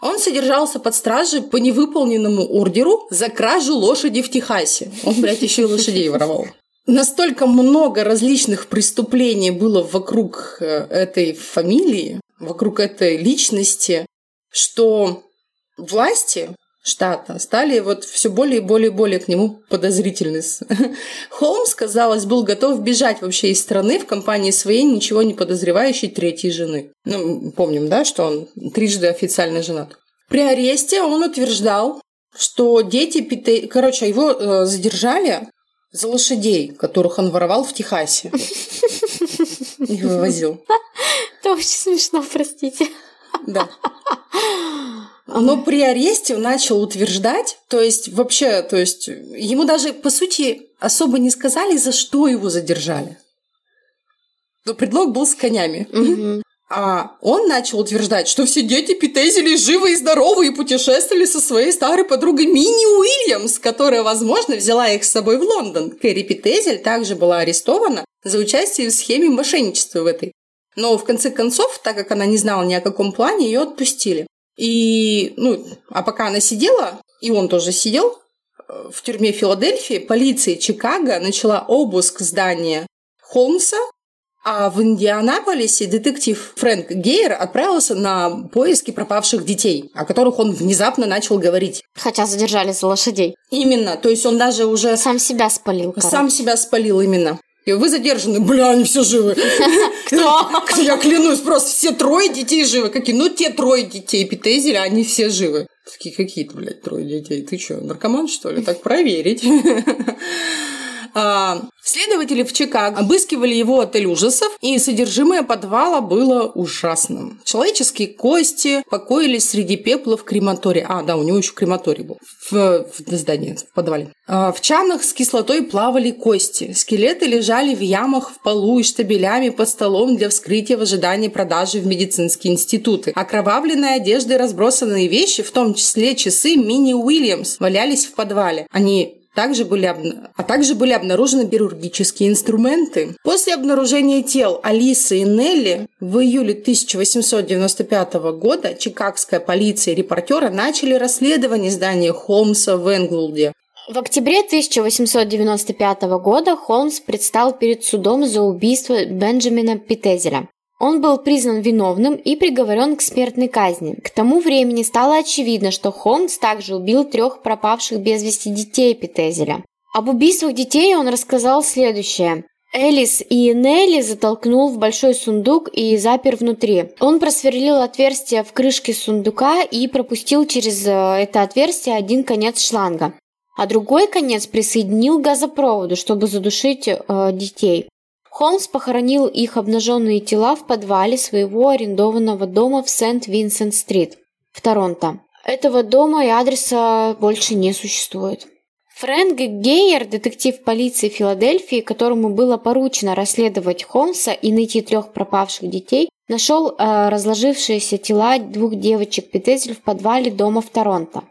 Он содержался под стражей по невыполненному ордеру за кражу лошади в Техасе. Он, блядь, еще и лошадей воровал. Настолько много различных преступлений было вокруг э, этой фамилии, вокруг этой личности, что власти штата стали вот все более и более и более к нему подозрительны. Холмс, казалось, был готов бежать вообще из страны в компании своей ничего не подозревающей третьей жены. Ну, помним, да, что он трижды официально женат. При аресте он утверждал, что дети Питей... Короче, его э, задержали за лошадей, которых он воровал в Техасе. И вывозил. Это очень смешно, простите. Да. Но при аресте он начал утверждать, то есть вообще, то есть ему даже, по сути, особо не сказали, за что его задержали. Но предлог был с конями. Угу. А он начал утверждать, что все дети Питезели живы и здоровы и путешествовали со своей старой подругой Мини Уильямс, которая, возможно, взяла их с собой в Лондон. Кэрри Питезель также была арестована за участие в схеме мошенничества в этой. Но в конце концов, так как она не знала ни о каком плане, ее отпустили. И, ну, а пока она сидела, и он тоже сидел э, в тюрьме Филадельфии, полиция Чикаго начала обыск здания Холмса а в Индианаполисе детектив Фрэнк Гейер отправился на поиски пропавших детей, о которых он внезапно начал говорить. Хотя задержали за лошадей. Именно, то есть он даже уже... Сам себя спалил. Короче. Сам себя спалил именно. И вы задержаны, бля, они все живы. Кто? Я клянусь, просто все трое детей живы. Какие? Ну, те трое детей Питезеля, они все живы. Такие какие-то, блядь, трое детей. Ты что, наркоман, что ли? Так проверить. А, следователи в Чикаго обыскивали его отель ужасов, и содержимое подвала было ужасным. Человеческие кости покоились среди пепла в крематории. А, да, у него еще крематорий был в, в здании, в подвале. А, в чанах с кислотой плавали кости. Скелеты лежали в ямах в полу и штабелями под столом для вскрытия в ожидании продажи в медицинские институты. Окровавленные одежды и разбросанные вещи, в том числе часы Мини Уильямс, валялись в подвале. Они также были а также были обнаружены хирургические инструменты. После обнаружения тел Алисы и Нелли в июле 1895 года чикагская полиция и репортеры начали расследование здания Холмса в Энглвуде. В октябре 1895 года Холмс предстал перед судом за убийство Бенджамина Питезеля. Он был признан виновным и приговорен к смертной казни. К тому времени стало очевидно, что Холмс также убил трех пропавших без вести детей Питезеля. Об убийствах детей он рассказал следующее. Элис и Нелли затолкнул в большой сундук и запер внутри. Он просверлил отверстие в крышке сундука и пропустил через э, это отверстие один конец шланга, а другой конец присоединил к газопроводу, чтобы задушить э, детей. Холмс похоронил их обнаженные тела в подвале своего арендованного дома в Сент-Винсент-стрит в Торонто. Этого дома и адреса больше не существует. Фрэнк Гейер, детектив полиции Филадельфии, которому было поручено расследовать Холмса и найти трех пропавших детей, нашел э, разложившиеся тела двух девочек Петезель в подвале дома в Торонто.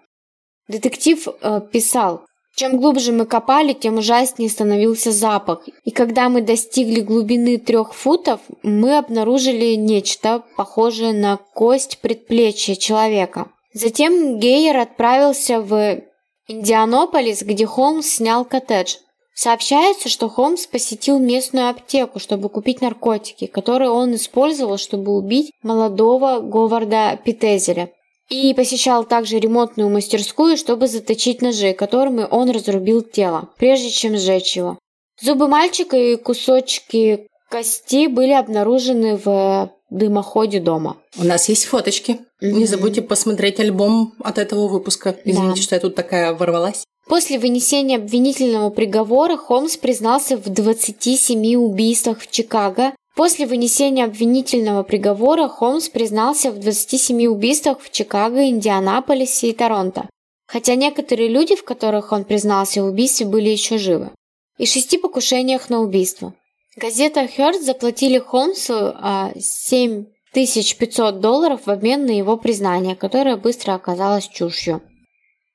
Детектив э, писал, чем глубже мы копали, тем ужаснее становился запах. И когда мы достигли глубины трех футов, мы обнаружили нечто, похожее на кость предплечья человека. Затем Гейер отправился в Индианополис, где Холмс снял коттедж. Сообщается, что Холмс посетил местную аптеку, чтобы купить наркотики, которые он использовал, чтобы убить молодого Говарда Питезеля и посещал также ремонтную мастерскую, чтобы заточить ножи, которыми он разрубил тело, прежде чем сжечь его. Зубы мальчика и кусочки кости были обнаружены в дымоходе дома. У нас есть фоточки. Mm-hmm. Не забудьте посмотреть альбом от этого выпуска. Извините, да. что я тут такая ворвалась. После вынесения обвинительного приговора Холмс признался в 27 убийствах в Чикаго После вынесения обвинительного приговора Холмс признался в 27 убийствах в Чикаго, Индианаполисе и Торонто, хотя некоторые люди, в которых он признался в убийстве, были еще живы, и шести покушениях на убийство. Газета Hearst заплатили Холмсу 7500 а, долларов в обмен на его признание, которое быстро оказалось чушью.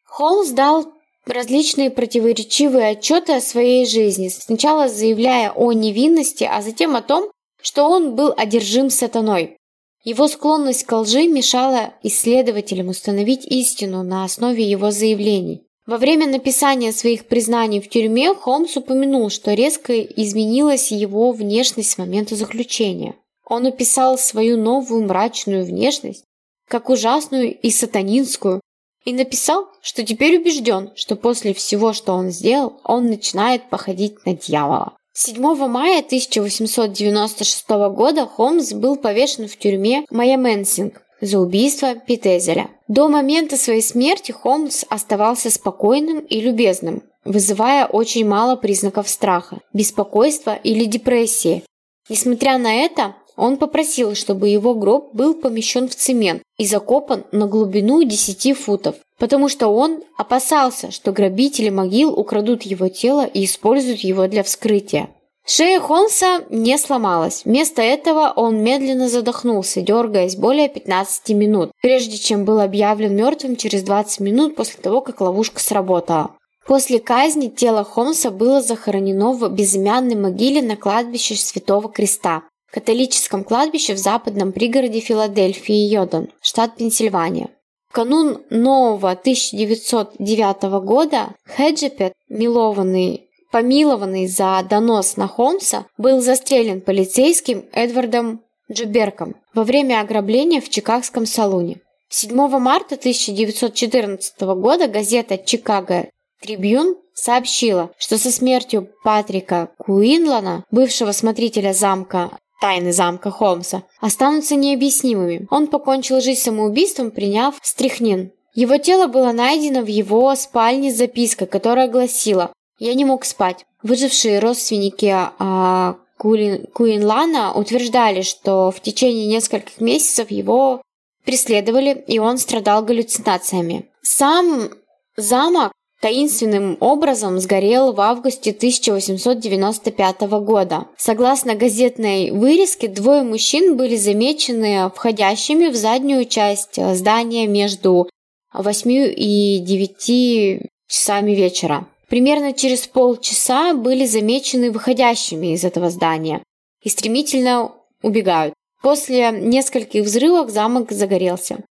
Холмс дал различные противоречивые отчеты о своей жизни, сначала заявляя о невинности, а затем о том, что он был одержим сатаной. Его склонность к лжи мешала исследователям установить истину на основе его заявлений. Во время написания своих признаний в тюрьме Холмс упомянул, что резко изменилась его внешность с момента заключения. Он описал свою новую мрачную внешность как ужасную и сатанинскую, и написал, что теперь убежден, что после всего, что он сделал, он начинает походить на дьявола. 7 мая 1896 года Холмс был повешен в тюрьме Мойаменсинг за убийство Питезеля. До момента своей смерти Холмс оставался спокойным и любезным, вызывая очень мало признаков страха, беспокойства или депрессии. Несмотря на это, он попросил, чтобы его гроб был помещен в цемент и закопан на глубину 10 футов, потому что он опасался, что грабители могил украдут его тело и используют его для вскрытия. Шея Холмса не сломалась. Вместо этого он медленно задохнулся, дергаясь более 15 минут, прежде чем был объявлен мертвым через 20 минут после того, как ловушка сработала. После казни тело Холмса было захоронено в безымянной могиле на кладбище Святого Креста католическом кладбище в западном пригороде Филадельфии Йодон, штат Пенсильвания. В канун нового 1909 года Хеджепет, милованный, помилованный за донос на Холмса, был застрелен полицейским Эдвардом Джуберком во время ограбления в Чикагском салуне. 7 марта 1914 года газета «Чикаго Трибюн» сообщила, что со смертью Патрика Куинлана, бывшего смотрителя замка тайны замка Холмса, останутся необъяснимыми. Он покончил жизнь самоубийством, приняв стрихнин. Его тело было найдено в его спальне с запиской, которая гласила Я не мог спать. Выжившие родственники а, Куинлана утверждали, что в течение нескольких месяцев его преследовали, и он страдал галлюцинациями. Сам замок таинственным образом сгорел в августе 1895 года. Согласно газетной вырезке, двое мужчин были замечены входящими в заднюю часть здания между 8 и 9 часами вечера. Примерно через полчаса были замечены выходящими из этого здания и стремительно убегают. После нескольких взрывов замок загорелся.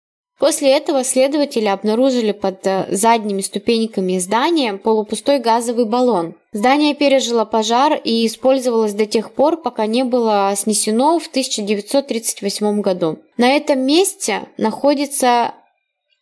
После этого следователи обнаружили под э, задними ступеньками здания полупустой газовый баллон. Здание пережило пожар и использовалось до тех пор, пока не было снесено в 1938 году. На этом месте находится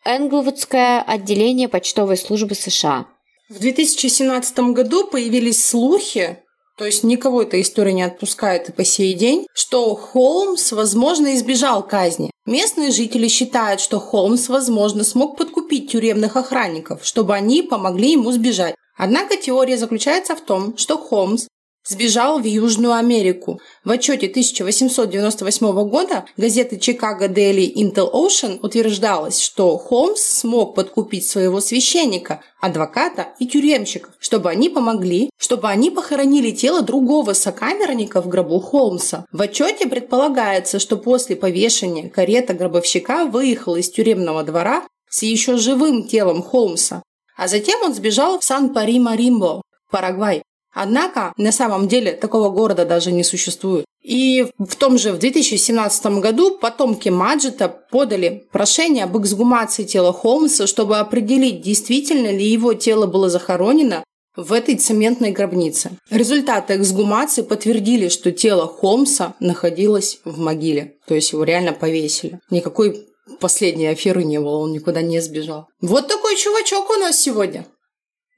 Энглвудское отделение почтовой службы США. В 2017 году появились слухи, то есть никого эта история не отпускает и по сей день, что Холмс, возможно, избежал казни. Местные жители считают, что Холмс, возможно, смог подкупить тюремных охранников, чтобы они помогли ему сбежать. Однако теория заключается в том, что Холмс Сбежал в Южную Америку. В отчете 1898 года газеты Chicago Daily Intel Ocean утверждалось, что Холмс смог подкупить своего священника, адвоката и тюремщиков, чтобы они помогли, чтобы они похоронили тело другого сокамерника в гробу Холмса. В отчете предполагается, что после повешения карета гробовщика выехала из тюремного двора с еще живым телом Холмса, а затем он сбежал в Сан-Пари-Маримбо, Парагвай. Однако, на самом деле, такого города даже не существует. И в том же в 2017 году потомки Маджета подали прошение об эксгумации тела Холмса, чтобы определить, действительно ли его тело было захоронено в этой цементной гробнице. Результаты эксгумации подтвердили, что тело Холмса находилось в могиле. То есть его реально повесили. Никакой последней аферы не было, он никуда не сбежал. Вот такой чувачок у нас сегодня.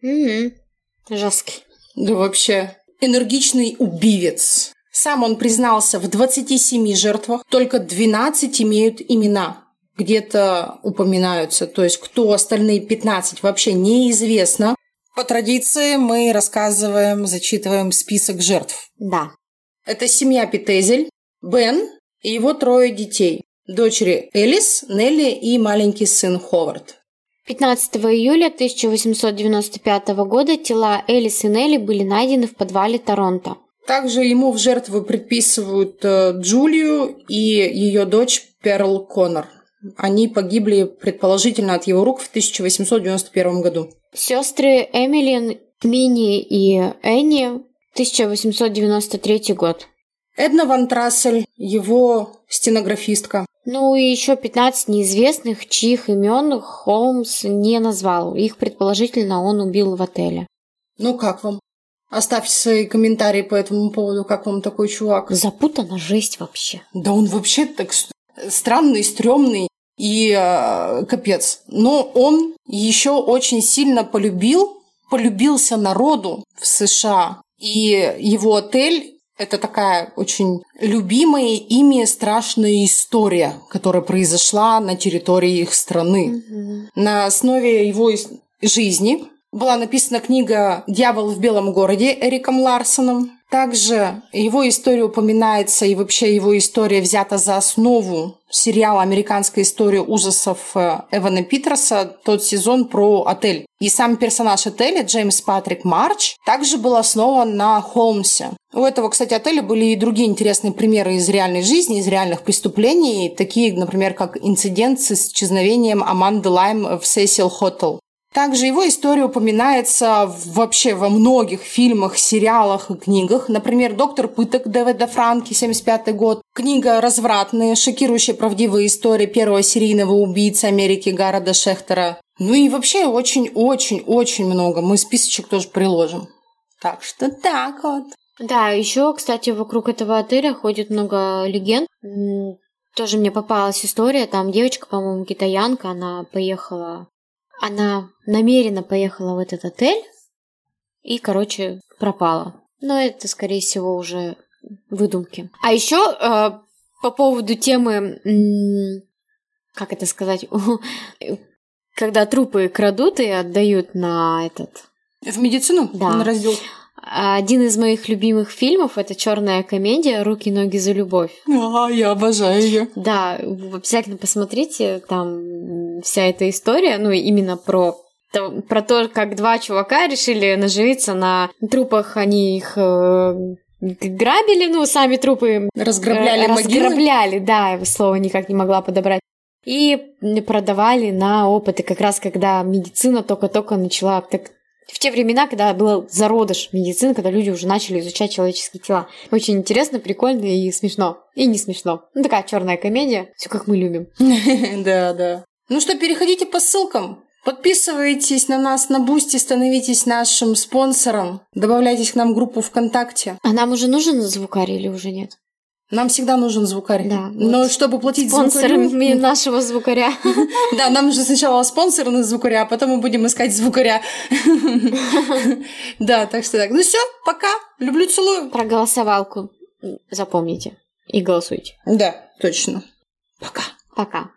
Угу. Жесткий. Да вообще, энергичный убивец. Сам он признался в 27 жертвах, только 12 имеют имена. Где-то упоминаются, то есть кто остальные 15 вообще неизвестно. По традиции мы рассказываем, зачитываем список жертв. Да. Это семья Питезель, Бен и его трое детей. Дочери Элис, Нелли и маленький сын Ховард. 15 июля 1895 года тела Элис и Нелли были найдены в подвале Торонто. Также ему в жертву предписывают э, Джулию и ее дочь Перл Коннор. Они погибли, предположительно, от его рук в 1891 году. Сестры Эмилин, Мини и Энни, 1893 год. Эдна Ван Трассель, его стенографистка. Ну и еще 15 неизвестных, чьих имен Холмс не назвал. Их, предположительно, он убил в отеле. Ну как вам? Оставьте свои комментарии по этому поводу, как вам такой чувак. Запутана жесть вообще. Да он вообще так странный, стрёмный и э, капец. Но он еще очень сильно полюбил, полюбился народу в США. И его отель это такая очень любимая ими страшная история, которая произошла на территории их страны. Mm-hmm. На основе его жизни была написана книга «Дьявол в белом городе» Эриком Ларсоном. Также его история упоминается, и вообще его история взята за основу сериала «Американская история ужасов» э, Эвана Питерса, тот сезон про отель. И сам персонаж отеля, Джеймс Патрик Марч, также был основан на Холмсе. У этого, кстати, отеля были и другие интересные примеры из реальной жизни, из реальных преступлений, такие, например, как инцидент с исчезновением Аманды Лайм в Сесил Хотел. Также его история упоминается вообще во многих фильмах, сериалах и книгах. Например, «Доктор пыток» Дэвида Франки, 75 год. Книга «Развратные», шокирующая правдивая история первого серийного убийцы Америки Гарода Шехтера. Ну и вообще очень-очень-очень много. Мы списочек тоже приложим. Так что так вот. Да, еще, кстати, вокруг этого отеля ходит много легенд. Тоже мне попалась история, там девочка, по-моему, китаянка, она поехала она намеренно поехала в этот отель и, короче, пропала. Но это, скорее всего, уже выдумки. А еще э, по поводу темы, как это сказать, когда трупы крадут и отдают на этот В медицину? Да. На раздел. Один из моих любимых фильмов это черная комедия Руки, ноги за любовь. А, я обожаю ее. Да, обязательно посмотрите, там вся эта история, ну именно про то- про то, как два чувака решили наживиться на трупах, они их э, грабили, ну, сами трупы Разграбляли э, могилы. разграбляли, да, слово никак не могла подобрать. И продавали на опыты, как раз когда медицина только-только начала, так, в те времена, когда был зародыш медицины, когда люди уже начали изучать человеческие тела. Очень интересно, прикольно и смешно. И не смешно. Ну, такая черная комедия, все как мы любим. Да, да. Ну что, переходите по ссылкам. Подписывайтесь на нас на Бусти, становитесь нашим спонсором, добавляйтесь к нам в группу ВКонтакте. А нам уже нужен звукарь или уже нет? Нам всегда нужен звукарь. Да, Но вот. чтобы платить Спонсором звукарю... нашего звукаря. Да, нам нужно сначала спонсор на звукаря, а потом мы будем искать звукаря. Да, так что так. Ну все, пока. Люблю, целую. Про голосовалку запомните и голосуйте. Да, точно. Пока. Пока.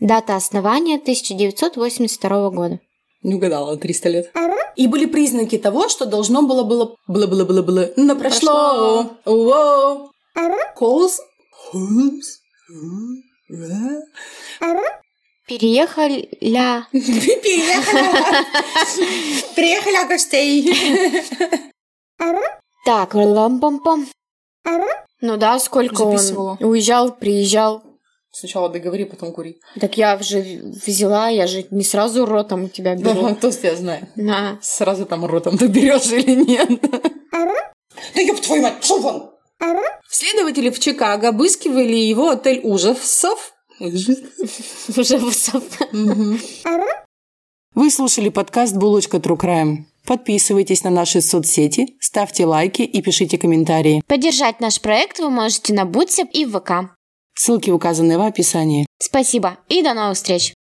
Дата основания 1982 года. Не угадала, 300 лет. И были признаки того, что должно было было было было было было но прошло. Воу. Холс. Холс. Переехали ля. Приехали. Приехали гостей. Так, лам-пам-пам. Ну да, сколько он уезжал, приезжал. Сначала договори, потом кури. Так я уже взяла, я же не сразу ротом у тебя беру. Ну, тост я знаю. На. Сразу там ротом ты берешь или нет? Да ёб твою мать, пошёл вон! Следователи в Чикаго обыскивали его отель ужасов. Высоко. Вы слушали подкаст «Булочка Crime». Подписывайтесь на наши соцсети, ставьте лайки и пишите комментарии. Поддержать наш проект вы можете на Бутсе и в ВК. Ссылки указаны в описании. Спасибо и до новых встреч!